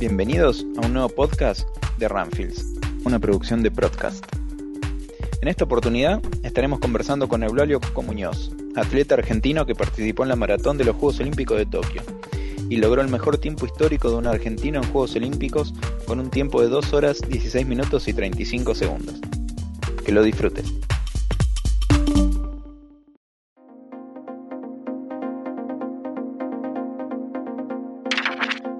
Bienvenidos a un nuevo podcast de Ramfields, una producción de Podcast. En esta oportunidad estaremos conversando con Eulalio Muñoz, atleta argentino que participó en la maratón de los Juegos Olímpicos de Tokio y logró el mejor tiempo histórico de un argentino en Juegos Olímpicos con un tiempo de 2 horas 16 minutos y 35 segundos. Que lo disfruten.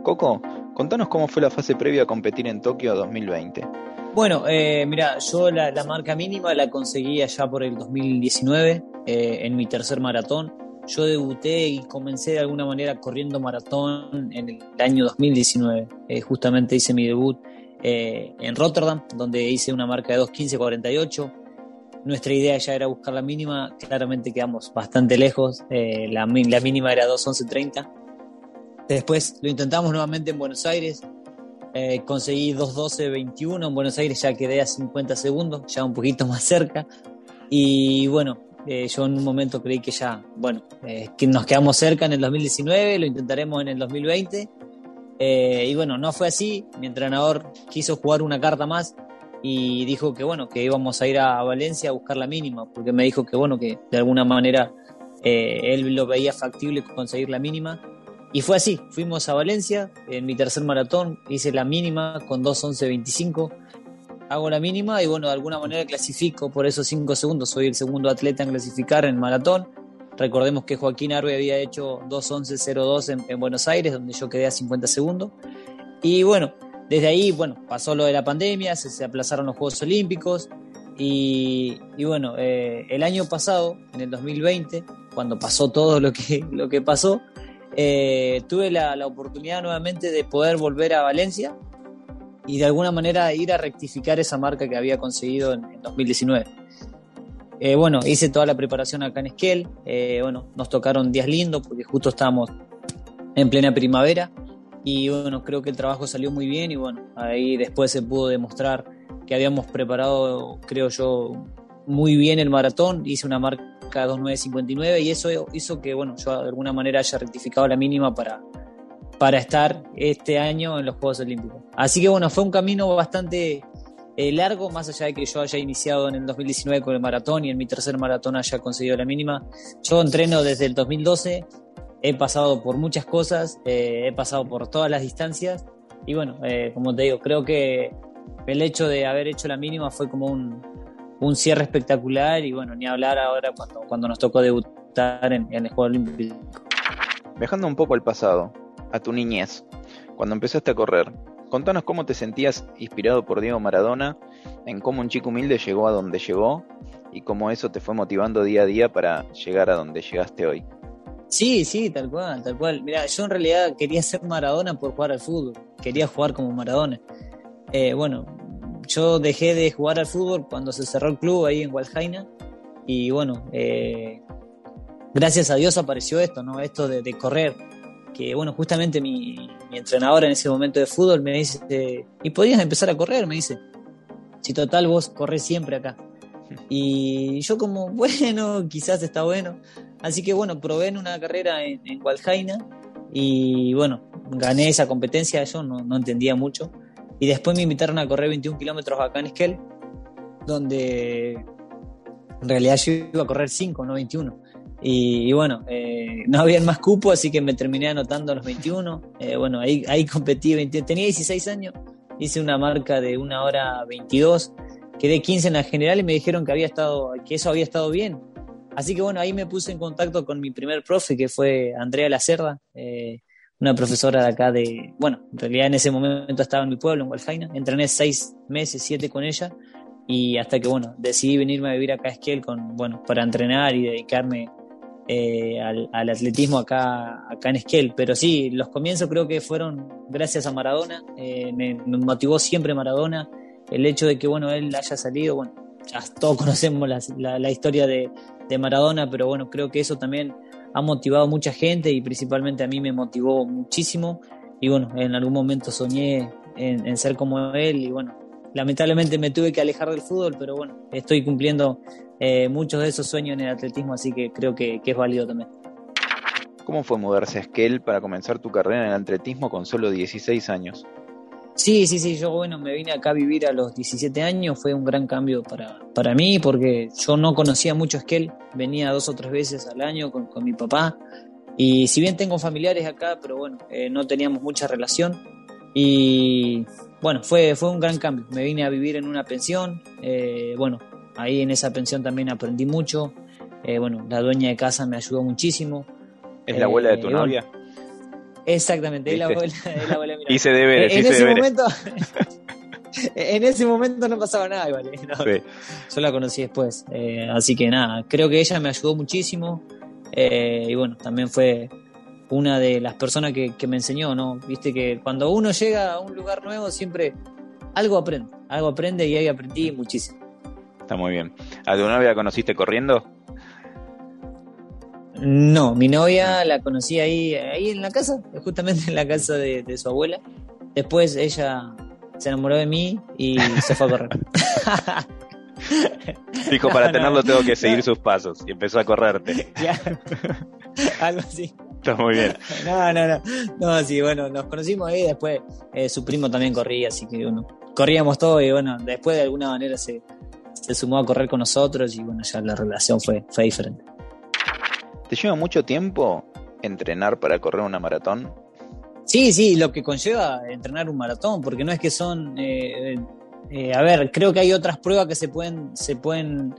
Coco, contanos cómo fue la fase previa a competir en Tokio 2020. Bueno, eh, mira, yo la, marca mínima la conseguí allá por el 2019 eh, en mi tercer maratón. Yo debuté y comencé de alguna manera corriendo maratón en el año 2019. Eh, justamente hice mi debut en Rotterdam, donde hice una marca de 2.15.48. Nuestra idea ya era buscar la mínima, claramente quedamos bastante lejos. La, la, mínima era 2.11.30 Después lo intentamos nuevamente en Buenos Aires. Eh, conseguí 2.12.21 en Buenos Aires, ya quedé a 50 segundos, ya un poquito más cerca. Y bueno, eh, yo en un momento creí que ya, bueno, eh, que nos quedamos cerca en el 2019, lo intentaremos en el 2020. y bueno, no fue así. Mi entrenador quiso jugar una carta más y dijo que bueno, que íbamos a ir a Valencia a buscar la mínima, porque me dijo que bueno, que de alguna manera él lo veía factible conseguir la mínima y fue así, fuimos a Valencia, en mi tercer maratón hice la mínima con 2.11.25, hago la mínima y bueno, de alguna manera clasifico por esos 5 segundos, soy el segundo atleta en clasificar en maratón. Recordemos que Joaquín Arbe había hecho 2.11.02 en, en Buenos Aires, donde yo quedé a 50 segundos. Y bueno, desde ahí, bueno, pasó lo de la pandemia, se, aplazaron los Juegos Olímpicos y, y bueno, eh, el año pasado, en el 2020, cuando pasó todo lo que, lo que pasó, eh, tuve la, oportunidad nuevamente de poder volver a Valencia y de alguna manera ir a rectificar esa marca que había conseguido en, 2019. Eh, bueno, hice toda la preparación acá en Esquel. Eh, bueno, nos tocaron días lindos porque justo estábamos en plena primavera. Y bueno, creo que el trabajo salió muy bien. Y bueno, ahí después se pudo demostrar que habíamos preparado, creo yo, muy bien el maratón. Hice una marca 2959 y eso hizo que, bueno, yo de alguna manera haya rectificado la mínima para, para estar este año en los Juegos Olímpicos. Así que bueno, fue un camino bastante eh, largo, más allá de que yo haya iniciado en el 2019 con el maratón y en mi tercer maratón haya conseguido la mínima. Yo entreno desde el 2012, he pasado por muchas cosas, eh, he pasado por todas las distancias y bueno, eh, como te digo, creo que el hecho de haber hecho la mínima fue como un, un cierre espectacular y bueno, ni hablar ahora cuando, cuando nos tocó debutar en, el Juego Olímpico. Viajando un poco al pasado, a tu niñez, cuando empezaste a correr, contanos cómo te sentías inspirado por Diego Maradona, en cómo un chico humilde llegó a donde llegó y cómo eso te fue motivando día a día para llegar a donde llegaste hoy. Sí, sí, tal cual, tal cual. Mira, yo en realidad quería ser Maradona por jugar al fútbol, quería jugar como Maradona. Eh, bueno, yo dejé de jugar al fútbol cuando se cerró el club ahí en Walhaina y bueno, eh, gracias a Dios apareció esto, ¿no? Esto de, correr, que bueno, justamente mi, entrenador en ese momento de fútbol me dice, y podías empezar a correr, me dice, si total vos corres siempre acá. Y yo como, bueno, quizás está bueno. Así que bueno, probé en una carrera en, en y bueno, gané esa competencia, yo no, no entendía mucho y después me invitaron a correr 21 kilómetros acá en Esquel, donde en realidad yo iba a correr 5, no 21. Y, bueno, eh, no había más cupo, así que me terminé anotando a los 21. Eh, bueno, ahí, ahí competí, tenía 16 años, hice una marca de una hora 22, quedé 15 en la general y me dijeron que, había estado, que eso había estado bien. Así que bueno, ahí me puse en contacto con mi primer profe, que fue Andrea Lacerda. Eh, una profesora de acá de, bueno, en realidad en ese momento estaba en mi pueblo, en Walfaina, entrené seis meses, siete con ella, y hasta que, bueno, decidí venirme a vivir acá a Esquel con, bueno, para entrenar y dedicarme eh, al, atletismo acá, acá en Esquel. Pero sí, los comienzos creo que fueron gracias a Maradona, eh, me, motivó siempre Maradona, el hecho de que, bueno, él haya salido, bueno, ya todos conocemos la, la historia de, de Maradona, pero bueno, creo que eso también ha motivado a mucha gente y principalmente a mí me motivó muchísimo. Y bueno, en algún momento soñé en, ser como él y bueno, lamentablemente me tuve que alejar del fútbol, pero bueno, estoy cumpliendo eh, muchos de esos sueños en el atletismo, así que creo que, es válido también. ¿Cómo fue mudarse a Esquel para comenzar tu carrera en el atletismo con solo 16 años? Sí, sí, sí, yo bueno, me vine acá a vivir a los 17 años, fue un gran cambio para, para mí porque yo no conocía mucho a Esquel, venía dos o tres veces al año con, con mi papá y si bien tengo familiares acá, pero bueno, eh, no teníamos mucha relación y bueno, fue, fue un gran cambio, me vine a vivir en una pensión, eh, bueno, ahí en esa pensión también aprendí mucho, eh, bueno, la dueña de casa me ayudó muchísimo. ¿Es la abuela de tu novia? Exactamente, es la abuela, es la abuela de mi Y se debe, en, ese momento en ese momento no pasaba nada, vale. Yo la conocí después. Eh, así que nada, creo que ella me ayudó muchísimo. Eh, y bueno, también fue una de las personas que, me enseñó, ¿no? Viste que cuando uno llega a un lugar nuevo siempre algo aprende, algo aprende y ahí aprendí muchísimo. Está muy bien. ¿A tu novia conociste corriendo? No, mi novia la conocí ahí, ahí en la casa, justamente en la casa de, su abuela. Después ella se enamoró de mí y se fue a correr. Dijo, para tenerlo tengo que seguir sus pasos y empezó a correrte. Algo así. Está muy bien. No, no, no. No, sí, bueno, nos conocimos ahí, después eh, su primo también corría, así que bueno, corríamos todos y bueno, después de alguna manera se, se sumó a correr con nosotros y bueno, ya la relación fue, fue diferente. ¿Te lleva mucho tiempo entrenar para correr una maratón? Sí, sí, lo que conlleva entrenar un maratón, porque no es que son, eh, eh, a ver, creo que hay otras pruebas que se pueden, se pueden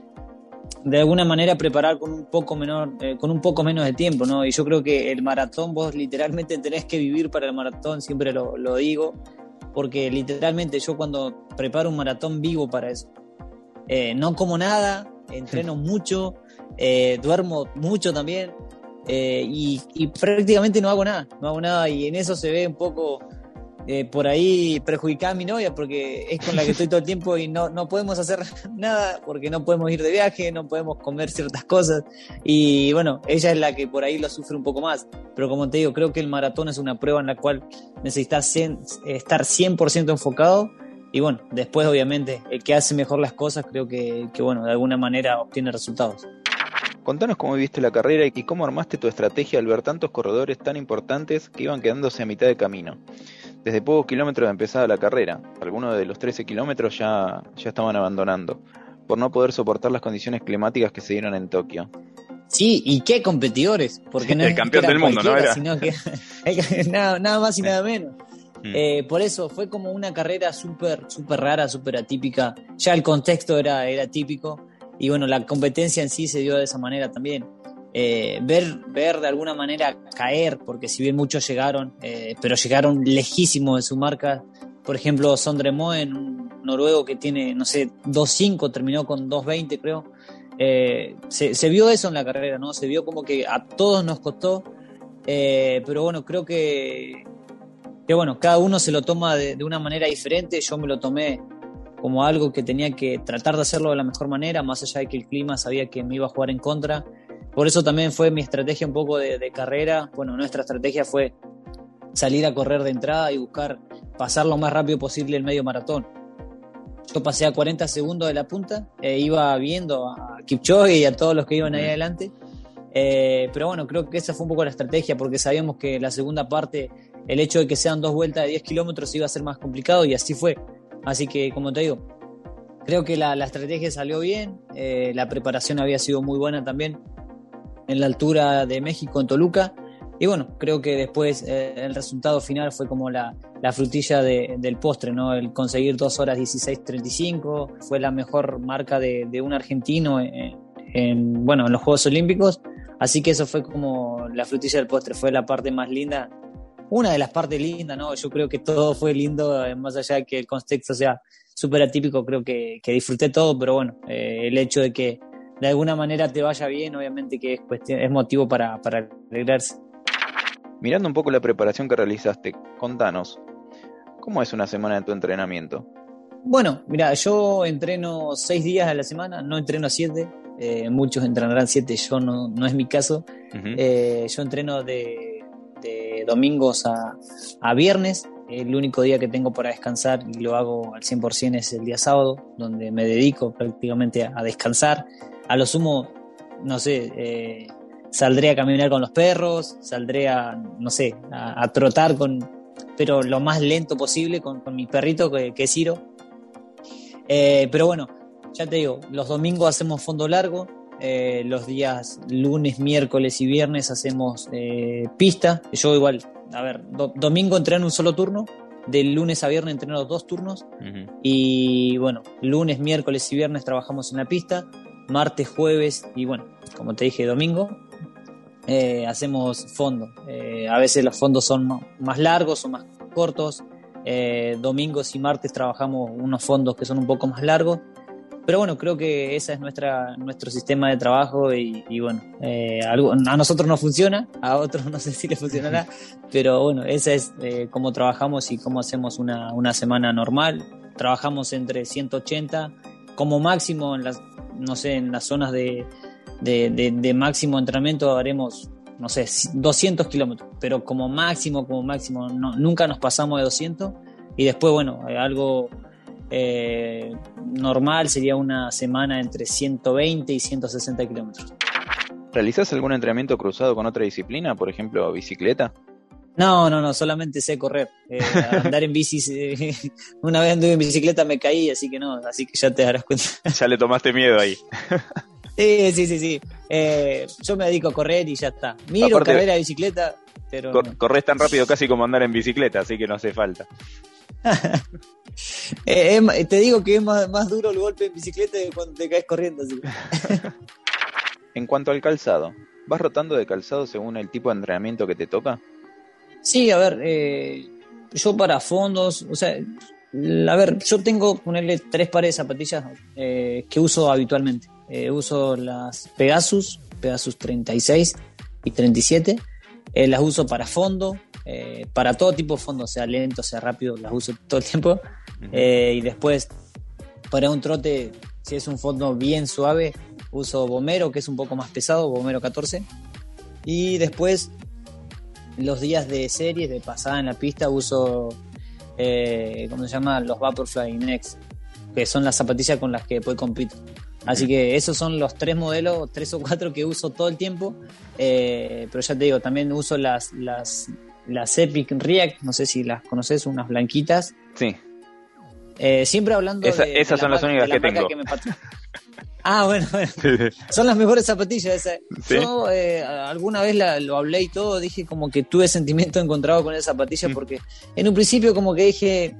de alguna manera preparar con un poco menor, eh, con un poco menos de tiempo, ¿no? Y yo creo que el maratón vos literalmente tenés que vivir para el maratón, siempre lo, lo digo, porque literalmente yo cuando preparo un maratón vivo para eso. no como nada, entreno mucho, eh, duermo mucho también eh, y, prácticamente no hago nada, no hago nada y en eso se ve un poco eh, por ahí perjudicada a mi novia porque es con la que estoy todo el tiempo y no, no podemos hacer nada porque no podemos ir de viaje, no podemos comer ciertas cosas y bueno, ella es la que por ahí lo sufre un poco más, pero como te digo, creo que el maratón es una prueba en la cual necesitas estar 100% enfocado y bueno, después obviamente el que hace mejor las cosas creo que, que bueno, de alguna manera obtiene resultados. Contanos cómo viste la carrera y cómo armaste tu estrategia al ver tantos corredores tan importantes que iban quedándose a mitad de camino. Desde pocos kilómetros de empezada la carrera, algunos de los 13 kilómetros ya, ya estaban abandonando, por no poder soportar las condiciones climáticas que se dieron en Tokio. Sí, y qué competidores, porque no el campeón del mundo, ¿no? Era? Sino que, nada, más y nada menos. Mm. Eh, por eso fue como una carrera súper súper rara, súper atípica. Ya el contexto era, era típico y bueno, la competencia en sí se dio de esa manera también. Eh, ver, ver de alguna manera caer, porque si bien muchos llegaron, eh, pero llegaron lejísimos de su marca. Por ejemplo, Sondre Moen, un noruego que tiene, no sé, 2.5, terminó con 2.20 creo. Eh, se, vio eso en la carrera, ¿no? Se vio como que a todos nos costó, pero bueno, creo que, que bueno, cada uno se lo toma de, de una manera diferente. Yo me lo tomé como algo que tenía que tratar de hacerlo de la mejor manera, más allá de que el clima sabía que me iba a jugar en contra. Por eso también fue mi estrategia un poco de, carrera. Bueno, nuestra estrategia fue salir a correr de entrada y buscar pasar lo más rápido posible el medio maratón. Yo pasé a 40 segundos de la punta, e iba viendo a Kipchoge y a todos los que iban ahí adelante. Eh, pero bueno, creo que esa fue un poco la estrategia, porque sabíamos que la segunda parte, el hecho de que sean dos vueltas de 10 kilómetros iba a ser más complicado y así fue. Así que, como te digo, creo que la, estrategia salió bien, eh, la preparación había sido muy buena también en la altura de México, en Toluca. Y bueno, creo que después eh, el resultado final fue como la, frutilla del postre, ¿no? El conseguir 2 horas 16.35 fue la mejor marca de, un argentino en, bueno, en los Juegos Olímpicos. Así que eso fue como la frutilla del postre, fue la parte más linda una de las partes lindas, ¿no? Yo creo que todo fue lindo, eh, más allá de que el contexto sea súper atípico, creo que, disfruté todo, pero bueno, eh, el hecho de que de alguna manera te vaya bien, obviamente que es, cuestión, es motivo para, para alegrarse. Mirando un poco la preparación que realizaste, contanos, ¿cómo es una semana de tu entrenamiento? Bueno, mira, yo entreno seis días a la semana, no entreno siete. Eh, muchos entrenarán siete, yo no, no es mi caso. yo entreno de domingos a, viernes. El único día que tengo para descansar y lo hago al 100% es el día sábado, donde me dedico prácticamente a, descansar. A lo sumo, no sé, eh, saldré a caminar con los perros, saldré a, no sé, a, trotar con, pero lo más lento posible con, mi perrito que, es Ciro. Eh, pero bueno, ya te digo, los domingos hacemos fondo largo, eh, los días lunes, miércoles y viernes hacemos eh, pista. Yo igual, a ver, domingo entreno un solo turno, del lunes a viernes entreno dos turnos y bueno, lunes, miércoles y viernes trabajamos en la pista, martes, jueves y bueno, como te dije, domingo eh, hacemos fondo. a veces los fondos son más largos o más cortos. domingos y martes trabajamos unos fondos que son un poco más largos pero bueno, creo que ese es nuestra, nuestro sistema de trabajo y, bueno, eh, a nosotros no funciona, a otros no sé si les funcionará, pero bueno, ese es eh, cómo trabajamos y cómo hacemos una, una semana normal. Trabajamos entre 180 como máximo en las, no sé, en las zonas de, de, máximo entrenamiento haremos no sé, 200 kilómetros, pero como máximo, como máximo, no, nunca nos pasamos de 200 y después, bueno, algo eh, normal sería una semana entre 120 y 160 kilómetros. ¿Realizas algún entrenamiento cruzado con otra disciplina, por ejemplo, bicicleta? No, no, no, solamente sé correr. Eh, andar en bici, una vez anduve en bicicleta me caí, así que no, así que ya te darás cuenta. ya le tomaste miedo ahí. sí, sí, sí, sí. Eh, yo me dedico a correr y ya está. Miro carrera de bicicleta, pero... corres tan rápido casi como andar en bicicleta, así que no hace falta. Eh, te digo que es más, duro el golpe en bicicleta que cuando te caes corriendo. en cuanto al calzado, ¿vas rotando de calzado según el tipo de entrenamiento que te toca? Sí, a ver, eh, yo para fondos, o sea, a ver, yo tengo ponerle tres pares de zapatillas eh, que uso habitualmente. uso las Pegasus, Pegasus 36 y 37. las uso para fondo, eh, para todo tipo de fondo, sea lento, sea rápido, las uso todo el tiempo. Eh, y después, para un trote, si es un fondo bien suave, uso Bomero, que es un poco más pesado, Bomero 14. Y después, los días de series, de pasada en la pista, uso, eh, ¿cómo se llama? Los Vaporfly Next, que son las zapatillas con las que después compito. Así que esos son los tres modelos, tres o cuatro que uso todo el tiempo. pero ya te digo, también uso las, las las Epic React, no sé si las conoces, unas blanquitas. Sí. Eh, siempre hablando de, Esas son las únicas que tengo. ah, bueno, son las mejores zapatillas. Yo eh, alguna vez lo hablé y todo, dije como que tuve sentimiento encontrado con esa zapatilla mm. porque en un principio como que dije,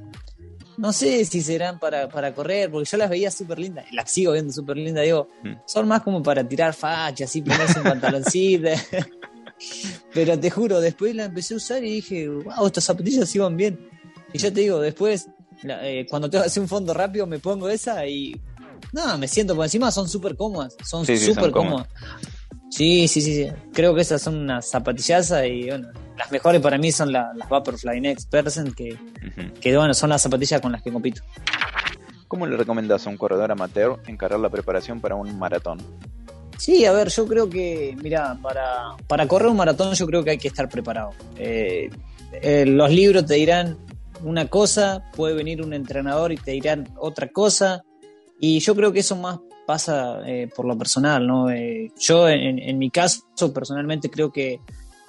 no sé si serán para, para correr, porque yo las veía súper lindas, las sigo viendo súper lindas, digo, mm. son más como para tirar fachas, así ponerse un pantaloncito. Pero te juro, después la empecé a usar y dije, wow, estas zapatillas iban bien. Y ya te digo, después, eh, cuando tengo que hacer un fondo rápido, me pongo esa y. No, me siento por encima, son súper cómodas. Son súper cómodas. Sí, sí, sí, Creo que esas son unas zapatillas y bueno, las mejores para mí son las Vaporfly Next Percent, que, que bueno, son las zapatillas con las que compito. ¿Cómo le recomiendas a un corredor amateur encarar la preparación para un maratón? Sí, a ver, yo creo que, mira, para, para correr un maratón yo creo que hay que estar preparado. Eh, eh, los libros te dirán una cosa, puede venir un entrenador y te dirán otra cosa, y yo creo que eso más pasa eh, por lo personal, ¿no? yo en, mi caso personalmente creo que,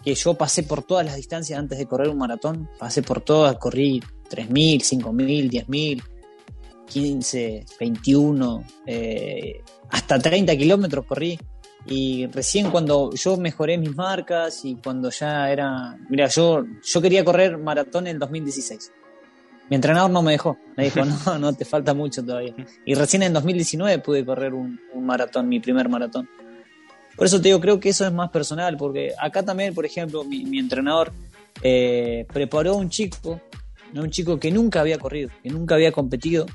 que yo pasé por todas las distancias antes de correr un maratón, pasé por todas, corrí 3.000, 5.000, 10.000, 15, 21, eh, hasta 30 kilómetros corrí. Y recién cuando yo mejoré mis marcas y cuando ya era. Mira, yo, yo quería correr maratón en el 2016. Mi entrenador no me dejó. Me dijo, no, no te falta mucho todavía. Y recién en 2019 pude correr un, maratón, mi primer maratón. Por eso te digo, creo que eso es más personal, porque acá también, por ejemplo, mi, entrenador eh, preparó a un chico, un chico que nunca había corrido, que nunca había competido,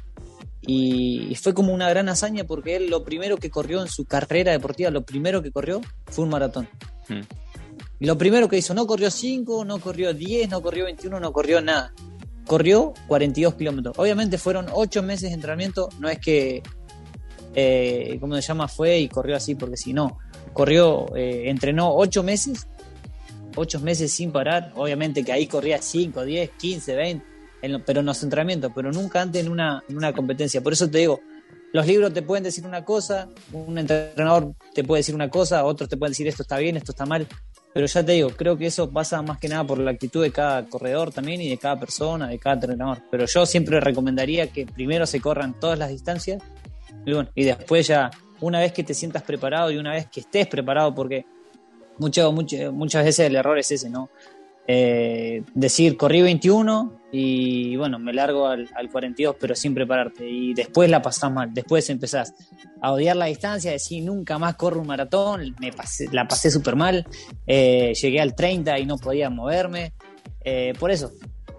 y, fue como una gran hazaña porque él lo primero que corrió en su carrera deportiva, lo primero que corrió fue un maratón. Hmm. Y lo primero que hizo, no corrió 5, no corrió 10, no corrió 21, no corrió nada. Corrió 42 kilómetros. Obviamente fueron 8 meses de entrenamiento, no es que, eh, ¿cómo se llama? Fue y corrió así porque si no. Corrió, eh, entrenó 8 meses, 8 meses sin parar. Obviamente que ahí corría 5, 10, 15, 20 pero en los entrenamientos, pero nunca antes en una, en una competencia. Por eso te digo, los libros te pueden decir una cosa, un entrenador te puede decir una cosa, otros te pueden decir esto está bien, esto está mal, pero ya te digo, creo que eso pasa más que nada por la actitud de cada corredor también y de cada persona, de cada entrenador. Pero yo siempre recomendaría que primero se corran todas las distancias y, bueno, y después ya, una vez que te sientas preparado y una vez que estés preparado, porque mucho, mucho, muchas veces el error es ese, ¿no? Eh, decir, corrí 21 y bueno, me largo al, 42, pero sin prepararte. Y después la pasás mal, después empezás a odiar la distancia, decir, nunca más corro un maratón, me la pasé súper mal, eh, llegué al 30 y no podía moverme. Eh, por eso,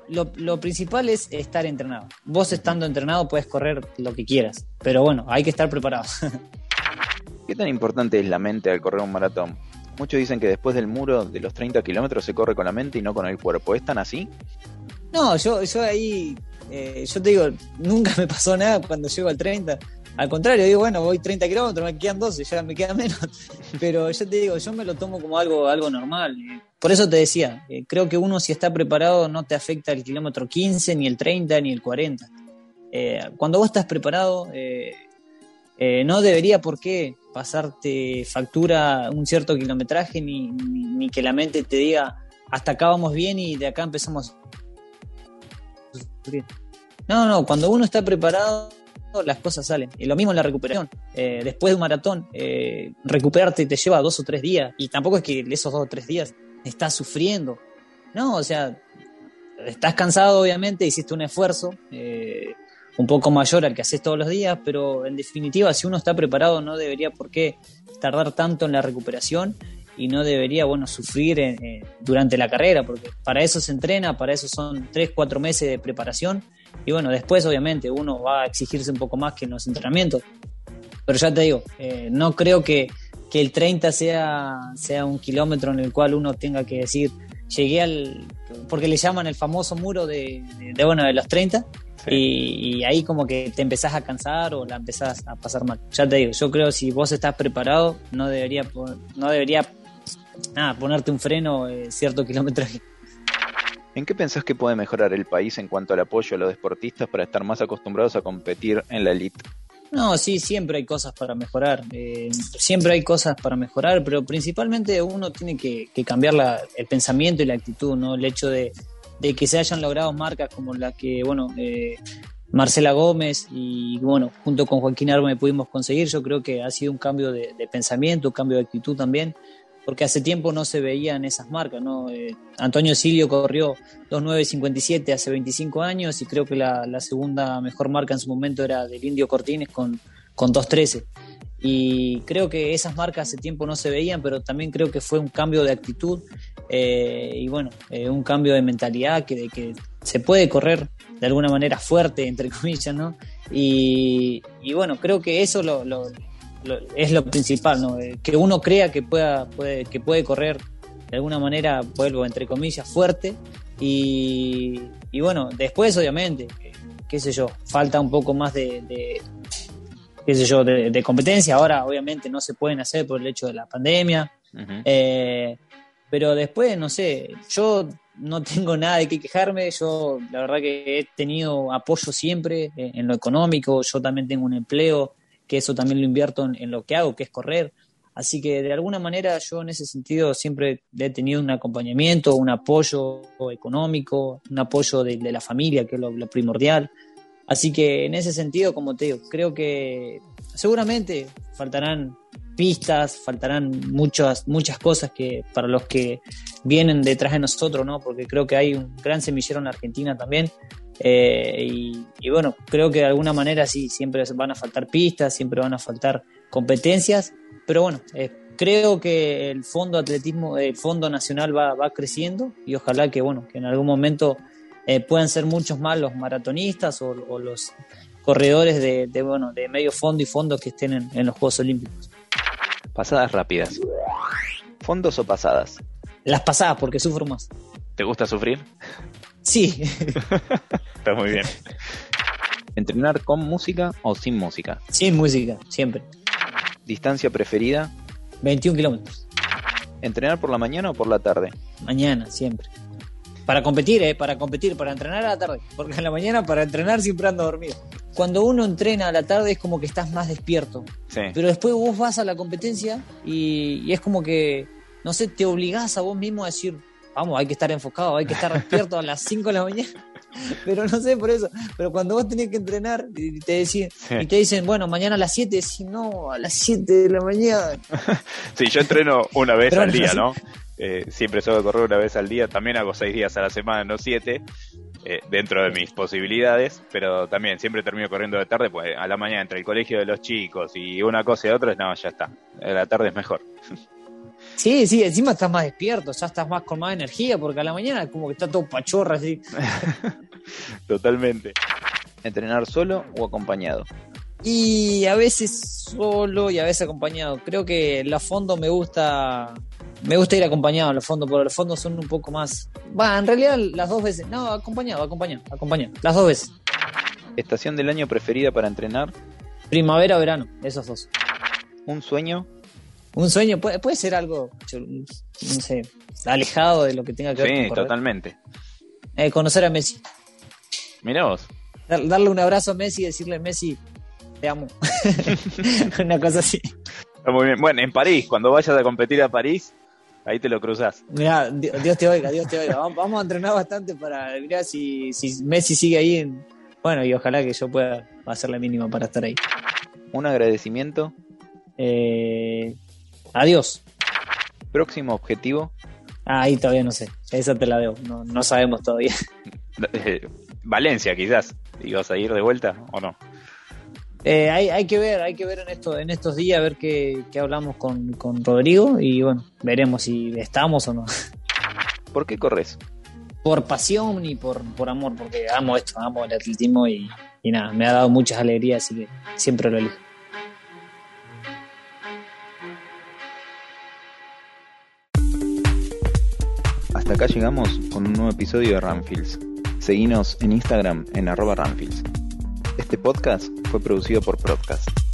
lo, lo, principal es estar entrenado. Vos estando entrenado puedes correr lo que quieras, pero bueno, hay que estar preparado. ¿Qué tan importante es la mente al correr un maratón? Muchos dicen que después del muro de los 30 kilómetros se corre con la mente y no con el cuerpo. ¿Es tan así? No, yo, yo ahí, eh, yo te digo, nunca me pasó nada cuando llego al 30. Al contrario, digo, bueno, voy 30 kilómetros, me quedan 12, ya me queda menos. Pero yo te digo, yo me lo tomo como algo, algo normal. Por eso te decía, eh, creo que uno si está preparado no te afecta el kilómetro 15, ni el 30, ni el 40. Eh, cuando vos estás preparado, no debería por qué pasarte factura un cierto kilometraje, ni, ni, que la mente te diga hasta acá vamos bien y de acá empezamos. No, no, cuando uno está preparado, las cosas salen. Y lo mismo en la recuperación. Eh, después de un maratón, eh, recuperarte te lleva dos o tres días. Y tampoco es que esos dos o tres días estás sufriendo. No, o sea, estás cansado, obviamente, hiciste un esfuerzo. Eh, un poco mayor al que haces todos los días, pero en definitiva, si uno está preparado, no debería por qué tardar tanto en la recuperación y no debería, bueno, sufrir durante la carrera, porque para eso se entrena, para eso son tres, cuatro meses de preparación. Y bueno, después obviamente uno va a exigirse un poco más que en los entrenamientos, pero ya te digo, eh, no creo que, que, el 30 sea, sea un kilómetro en el cual uno tenga que decir, llegué al, porque le llaman el famoso muro de, de bueno, de los 30, y, ahí como que te empezás a cansar o la empezás a pasar mal. Ya te digo, yo creo que si vos estás preparado, no debería, no debería nada, ponerte un freno eh, cierto kilometraje. ¿En qué pensás que puede mejorar el país en cuanto al apoyo a los deportistas para estar más acostumbrados a competir en la elite? No, sí, siempre hay cosas para mejorar. Eh, siempre hay cosas para mejorar, pero principalmente uno tiene que, cambiar el pensamiento y la actitud, ¿no? El hecho de, de que se hayan logrado marcas como la que, bueno, eh, Marcela Gómez y, bueno, junto con Joaquín Arme pudimos conseguir, yo creo que ha sido un cambio de, pensamiento, un cambio de actitud también, porque hace tiempo no se veían esas marcas, ¿no? Eh, Antonio Silio corrió 2.957 hace 25 años y creo que la, segunda mejor marca en su momento era del Indio Cortines con, con 2.13 y creo que esas marcas hace tiempo no se veían, pero también creo que fue un cambio de actitud eh, y bueno, eh, un cambio de mentalidad que, de que se puede correr de alguna manera fuerte, entre comillas, ¿no? Y, bueno, creo que eso lo, es lo principal, ¿no? Eh, que uno crea que, pueda, puede, que puede correr de alguna manera, vuelvo, entre comillas, fuerte y, bueno, después obviamente, qué sé yo, falta un poco más de qué sé yo, de, competencia. Ahora, obviamente, no se pueden hacer por el hecho de la pandemia. Eh, pero después, no sé, yo no tengo nada de qué quejarme. Yo, la verdad, que he tenido apoyo siempre en, lo económico. Yo también tengo un empleo, que eso también lo invierto en, lo que hago, que es correr. Así que de alguna manera yo en ese sentido siempre he tenido un acompañamiento, un apoyo económico, un apoyo de, la familia, que es lo primordial. Así que en ese sentido, como te digo, creo que seguramente faltarán pistas, faltarán muchas, muchas cosas que para los que vienen detrás de nosotros, ¿no? Porque creo que hay un gran semillero en Argentina también. Eh, y, bueno, creo que de alguna manera sí, siempre van a faltar pistas, siempre van a faltar competencias, pero bueno, eh, creo que el fondo atletismo, el fondo nacional va, va creciendo y ojalá que bueno, que en algún momento eh, pueden ser muchos más los maratonistas o, los corredores de, bueno, de medio fondo y fondo que estén en, los Juegos Olímpicos. Pasadas rápidas. ¿Fondos o pasadas? Las pasadas, porque sufro más. ¿Te gusta sufrir? Sí. Está muy bien. ¿Entrenar con música o sin música? Sin música, siempre. ¿Distancia preferida? 21 kilómetros. ¿Entrenar por la mañana o por la tarde? Mañana, siempre. Para competir, ¿eh? Para competir, para entrenar a la tarde. Porque en la mañana para entrenar siempre ando dormido. Cuando uno entrena a la tarde es como que estás más despierto. Sí. Pero después vos vas a la competencia y, es como que, no sé, te obligás a vos mismo a decir, vamos, hay que estar enfocado, hay que estar despierto a las 5 de la mañana. Pero no sé por eso. Pero cuando vos tenés que entrenar y te, y te dicen, bueno, mañana a las 7, si no, a las 7 de la mañana. sí, yo entreno una vez al día, ¿no? Eh, siempre suelo correr una vez al día, también hago 6 días a la semana, no 7. Eh, dentro de mis posibilidades, pero también siempre termino corriendo de tarde, pues a la mañana entre el colegio de los chicos y una cosa y otra, no, ya está, la tarde es mejor. Sí, sí, encima estás más despierto, ya estás más con más energía, porque a la mañana como que está todo pachorra así. Totalmente. ¿Entrenar solo o acompañado? Y a veces solo y a veces acompañado. Creo que la fondo me gusta. Me gusta ir acompañado a los fondos, porque los fondos son un poco más. Va, en realidad las dos veces. No, acompañado, acompañado, acompañado. Las dos veces. ¿Estación del año preferida para entrenar? Primavera, verano, esos dos. ¿Un sueño? Un sueño puede, puede ser algo, no sé, alejado de lo que tenga que ver sí, totalmente. Eh, conocer a Messi. Mirá vos. darle un abrazo a Messi y decirle, Messi, te amo. Una cosa así. Muy bien. Bueno, en París, cuando vayas a competir a París, ahí te lo cruzas. Mira, Dios te oiga, Dios te oiga. Vamos a entrenar bastante para, mirá, si, si Messi sigue ahí, en, bueno, y ojalá que yo pueda hacer la mínima para estar ahí. Un agradecimiento. Eh, Adiós. Próximo objetivo. Ah, ahí todavía no sé. Esa te la debo. No, sabemos todavía. Valencia, quizás. ¿Ibas a ir de vuelta o no? Eh, hay, que ver, hay que ver en, esto, en estos días, a ver qué, hablamos con, Rodrigo y bueno, veremos si estamos o no. ¿Por qué corres? Por pasión y por, por amor, porque amo esto, amo el atletismo y, y nada, me ha dado muchas alegrías, así que siempre lo elijo. Acá llegamos con un nuevo episodio de Ramfields. Seguinos en Instagram en arroba Ramfields. Este podcast fue producido por Podcast.